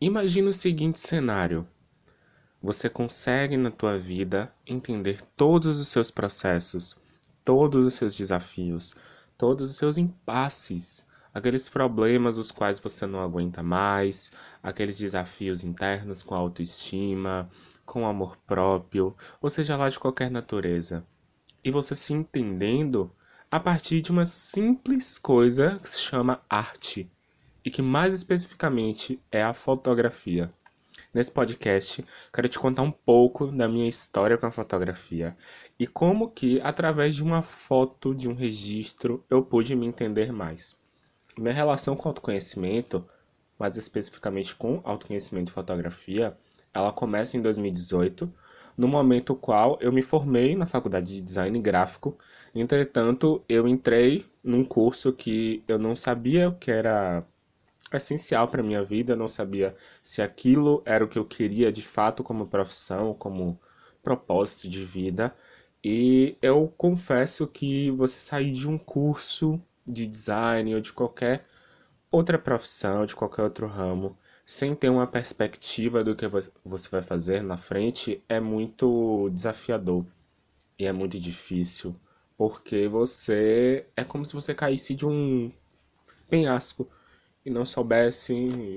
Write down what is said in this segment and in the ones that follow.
Imagina o seguinte cenário. Você consegue na tua vida entender todos os seus processos, todos os seus desafios, todos os seus impasses, aqueles problemas os quais você não aguenta mais, aqueles desafios internos com autoestima, com amor próprio, ou seja lá de qualquer natureza. E você se entendendo a partir de uma simples coisa que se chama arte e que mais especificamente é a fotografia. Nesse podcast, quero te contar um pouco da minha história com a fotografia e como que através de uma foto, de um registro, eu pude me entender mais. Minha relação com autoconhecimento, mais especificamente com autoconhecimento e fotografia, ela começa em 2018, no momento qual eu me formei na faculdade de design gráfico. Entretanto, eu entrei num curso que eu não sabia o que era essencial para minha vida, eu não sabia se aquilo era o que eu queria de fato como profissão, como propósito de vida. E eu confesso que você sair de um curso de design ou de qualquer outra profissão, de qualquer outro ramo, sem ter uma perspectiva do que você vai fazer na frente, é muito desafiador e é muito difícil, porque você é como se você caísse de um penhasco e não soubesse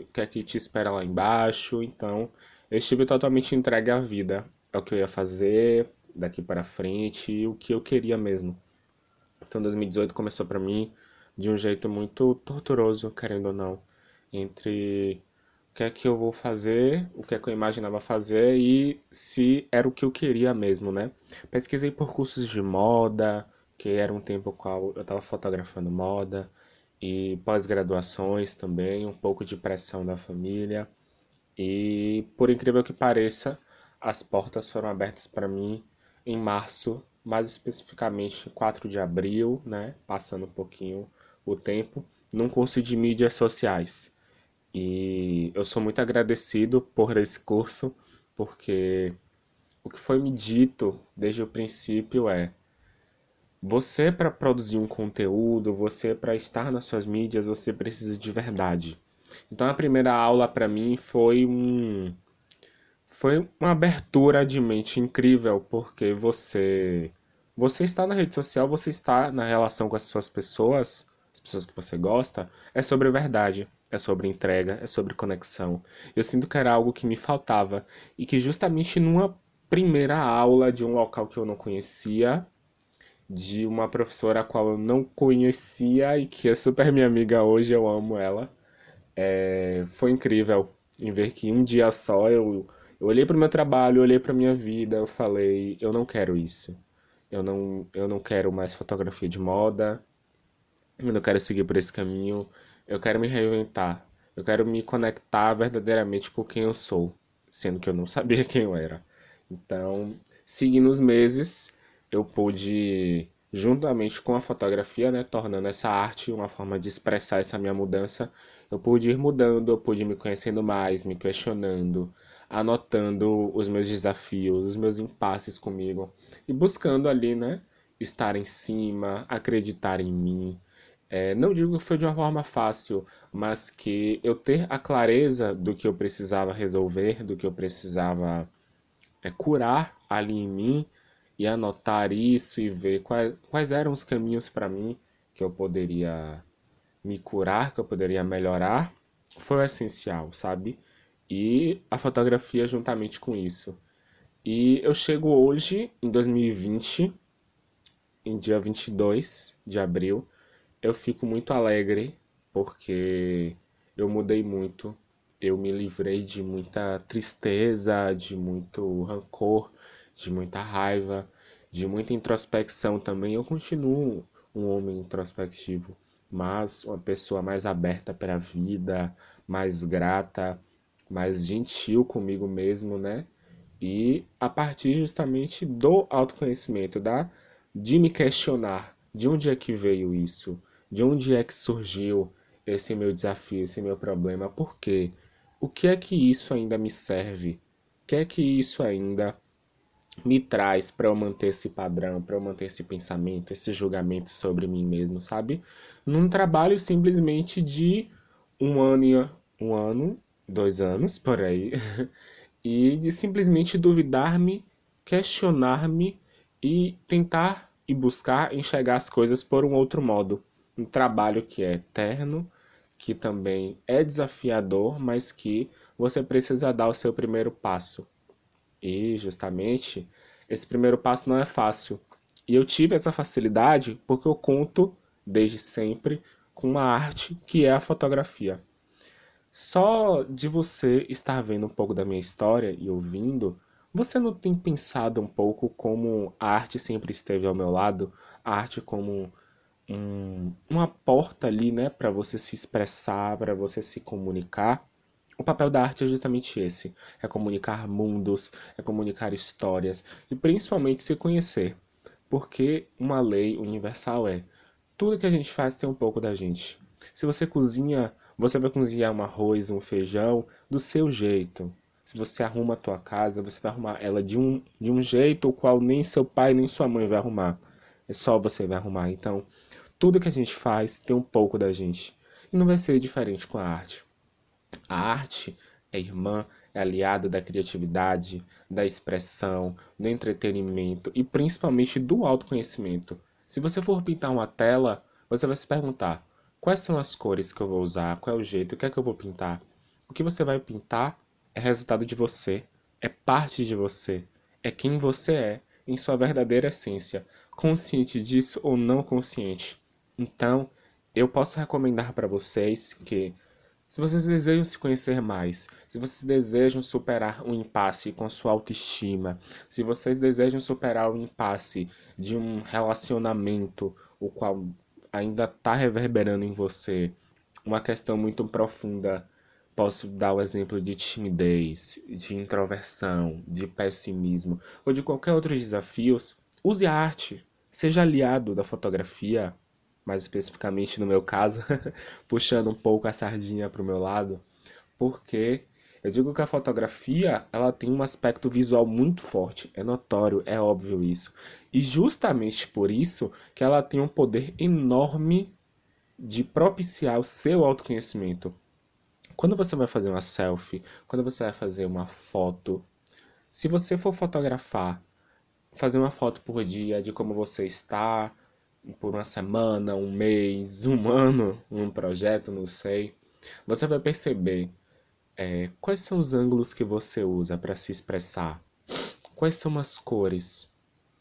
o que é que te espera lá embaixo. Então, eu estive totalmente entregue à vida, ao que eu ia fazer daqui para frente e o que eu queria mesmo. Então, 2018 começou para mim de um jeito muito torturoso, querendo ou não, entre o que é que eu vou fazer, o que é que eu imaginava fazer e se era o que eu queria mesmo, né? Pesquisei por cursos de moda, que era um tempo qual eu estava fotografando moda, e pós-graduações também, um pouco de pressão da família. E por incrível que pareça, as portas foram abertas para mim em março, mais especificamente 4 de abril, né, passando um pouquinho o tempo, num curso de mídias sociais. E eu sou muito agradecido por esse curso, porque o que foi me dito desde o princípio é você, para produzir um conteúdo, você, para estar nas suas mídias, você precisa de verdade. Então, a primeira aula para mim foi um. Foi uma abertura de mente incrível, porque você. Você está na rede social, você está na relação com as suas pessoas, as pessoas que você gosta, é sobre verdade, é sobre entrega, é sobre conexão. Eu sinto que era algo que me faltava e que justamente numa primeira aula de um local que eu não conhecia, de uma professora a qual eu não conhecia e que é super minha amiga hoje, eu amo ela. É, foi incrível em ver que um dia só eu, eu olhei para o meu trabalho, eu olhei para minha vida, eu falei, eu não quero isso. Eu não, eu não quero mais fotografia de moda. Eu não quero seguir por esse caminho. Eu quero me reinventar. Eu quero me conectar verdadeiramente com quem eu sou, sendo que eu não sabia quem eu era. Então, seguindo os meses, eu pude, juntamente com a fotografia, né, tornando essa arte uma forma de expressar essa minha mudança, eu pude ir mudando, eu pude me conhecendo mais, me questionando, anotando os meus desafios, os meus impasses comigo e buscando ali, né, estar em cima, acreditar em mim. É, não digo que foi de uma forma fácil, mas que eu ter a clareza do que eu precisava resolver, do que eu precisava é, curar ali em mim, e anotar isso e ver quais, quais eram os caminhos para mim que eu poderia me curar, que eu poderia melhorar, foi o essencial, sabe? E a fotografia juntamente com isso. E eu chego hoje, em 2020, em dia 22 de abril, eu fico muito alegre porque eu mudei muito. Eu me livrei de muita tristeza, de muito rancor, de muita raiva, de muita introspecção também. Eu continuo um homem introspectivo, mas uma pessoa mais aberta para a vida, mais grata, mais gentil comigo mesmo, né? E a partir justamente do autoconhecimento, da de me questionar de onde é que veio isso, de onde é que surgiu esse meu desafio, esse meu problema, por quê? O que é que isso ainda me serve? O que é que isso ainda me traz para eu manter esse padrão, para eu manter esse pensamento, esse julgamento sobre mim mesmo, sabe? Num trabalho simplesmente de um ano, um ano dois anos por aí, e de simplesmente duvidar-me, questionar-me e tentar e buscar enxergar as coisas por um outro modo. Um trabalho que é eterno, que também é desafiador, mas que você precisa dar o seu primeiro passo. E justamente esse primeiro passo não é fácil. E eu tive essa facilidade porque eu conto desde sempre com uma arte que é a fotografia. Só de você estar vendo um pouco da minha história e ouvindo, você não tem pensado um pouco como a arte sempre esteve ao meu lado? A arte como um, uma porta ali, né, para você se expressar, para você se comunicar? O papel da arte é justamente esse: é comunicar mundos, é comunicar histórias e principalmente se conhecer. Porque uma lei universal é: tudo que a gente faz tem um pouco da gente. Se você cozinha, você vai cozinhar um arroz, um feijão do seu jeito. Se você arruma a tua casa, você vai arrumar ela de um, de um jeito o qual nem seu pai nem sua mãe vai arrumar. É só você vai arrumar. Então, tudo que a gente faz tem um pouco da gente. E não vai ser diferente com a arte. A arte é irmã, é aliada da criatividade, da expressão, do entretenimento e principalmente do autoconhecimento. Se você for pintar uma tela, você vai se perguntar: quais são as cores que eu vou usar, qual é o jeito, o que é que eu vou pintar? O que você vai pintar é resultado de você, é parte de você, é quem você é em sua verdadeira essência, consciente disso ou não consciente. Então, eu posso recomendar para vocês que se vocês desejam se conhecer mais, se vocês desejam superar um impasse com sua autoestima, se vocês desejam superar o impasse de um relacionamento o qual ainda está reverberando em você, uma questão muito profunda, posso dar o exemplo de timidez, de introversão, de pessimismo ou de qualquer outros desafios, use a arte, seja aliado da fotografia, mais especificamente no meu caso, puxando um pouco a sardinha para o meu lado, porque eu digo que a fotografia ela tem um aspecto visual muito forte, é notório, é óbvio isso. E justamente por isso que ela tem um poder enorme de propiciar o seu autoconhecimento. Quando você vai fazer uma selfie, quando você vai fazer uma foto, se você for fotografar, fazer uma foto por dia de como você está, por uma semana, um mês, um ano, um projeto, não sei, você vai perceber é, quais são os ângulos que você usa para se expressar, quais são as cores,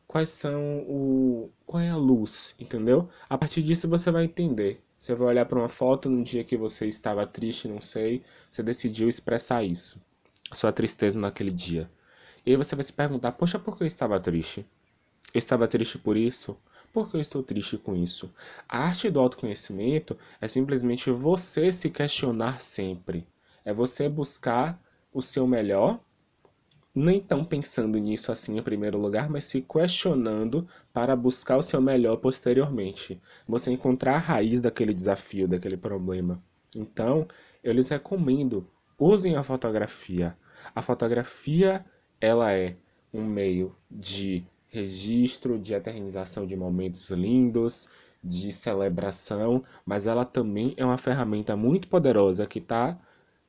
quais são o qual é a luz, entendeu? A partir disso você vai entender. Você vai olhar para uma foto num dia que você estava triste, não sei, você decidiu expressar isso, sua tristeza naquele dia. E aí você vai se perguntar: poxa, por que eu estava triste? Eu estava triste por isso? Por que eu estou triste com isso? A arte do autoconhecimento é simplesmente você se questionar sempre. É você buscar o seu melhor, nem tão pensando nisso assim em primeiro lugar, mas se questionando para buscar o seu melhor posteriormente. Você encontrar a raiz daquele desafio, daquele problema. Então, eu lhes recomendo, usem a fotografia. A fotografia, ela é um meio de registro, de eternização de momentos lindos, de celebração, mas ela também é uma ferramenta muito poderosa que está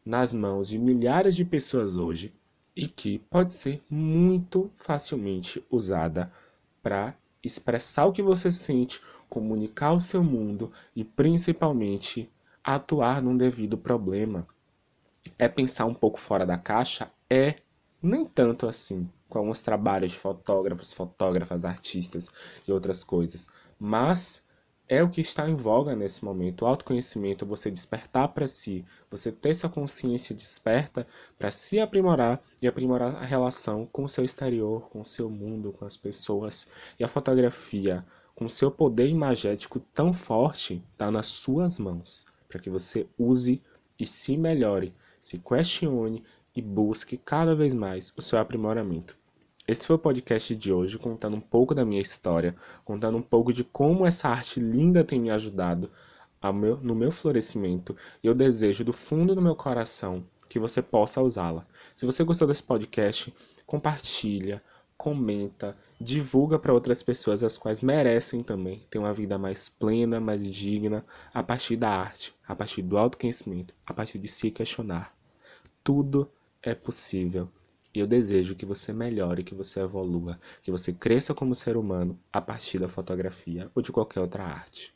nas mãos de milhares de pessoas hoje e que pode ser muito facilmente usada para expressar o que você sente, comunicar o seu mundo e principalmente atuar num devido problema. É pensar um pouco fora da caixa? É, nem tanto assim com alguns trabalhos de fotógrafos, fotógrafas, artistas e outras coisas. Mas é o que está em voga nesse momento. O autoconhecimento, você despertar para si, você ter sua consciência desperta para se aprimorar e aprimorar a relação com o seu exterior, com o seu mundo, com as pessoas. E a fotografia, com seu poder imagético tão forte, está nas suas mãos, para que você use e se melhore, se questione e busque cada vez mais o seu aprimoramento. Esse foi o podcast de hoje, contando um pouco da minha história, contando um pouco de como essa arte linda tem me ajudado meu, no meu florescimento, e eu desejo do fundo do meu coração que você possa usá-la. Se você gostou desse podcast, compartilha, comenta, divulga para outras pessoas as quais merecem também ter uma vida mais plena, mais digna, a partir da arte, a partir do autoconhecimento, a partir de se questionar. tudo é possível. E eu desejo que você melhore, que você evolua, que você cresça como ser humano a partir da fotografia ou de qualquer outra arte.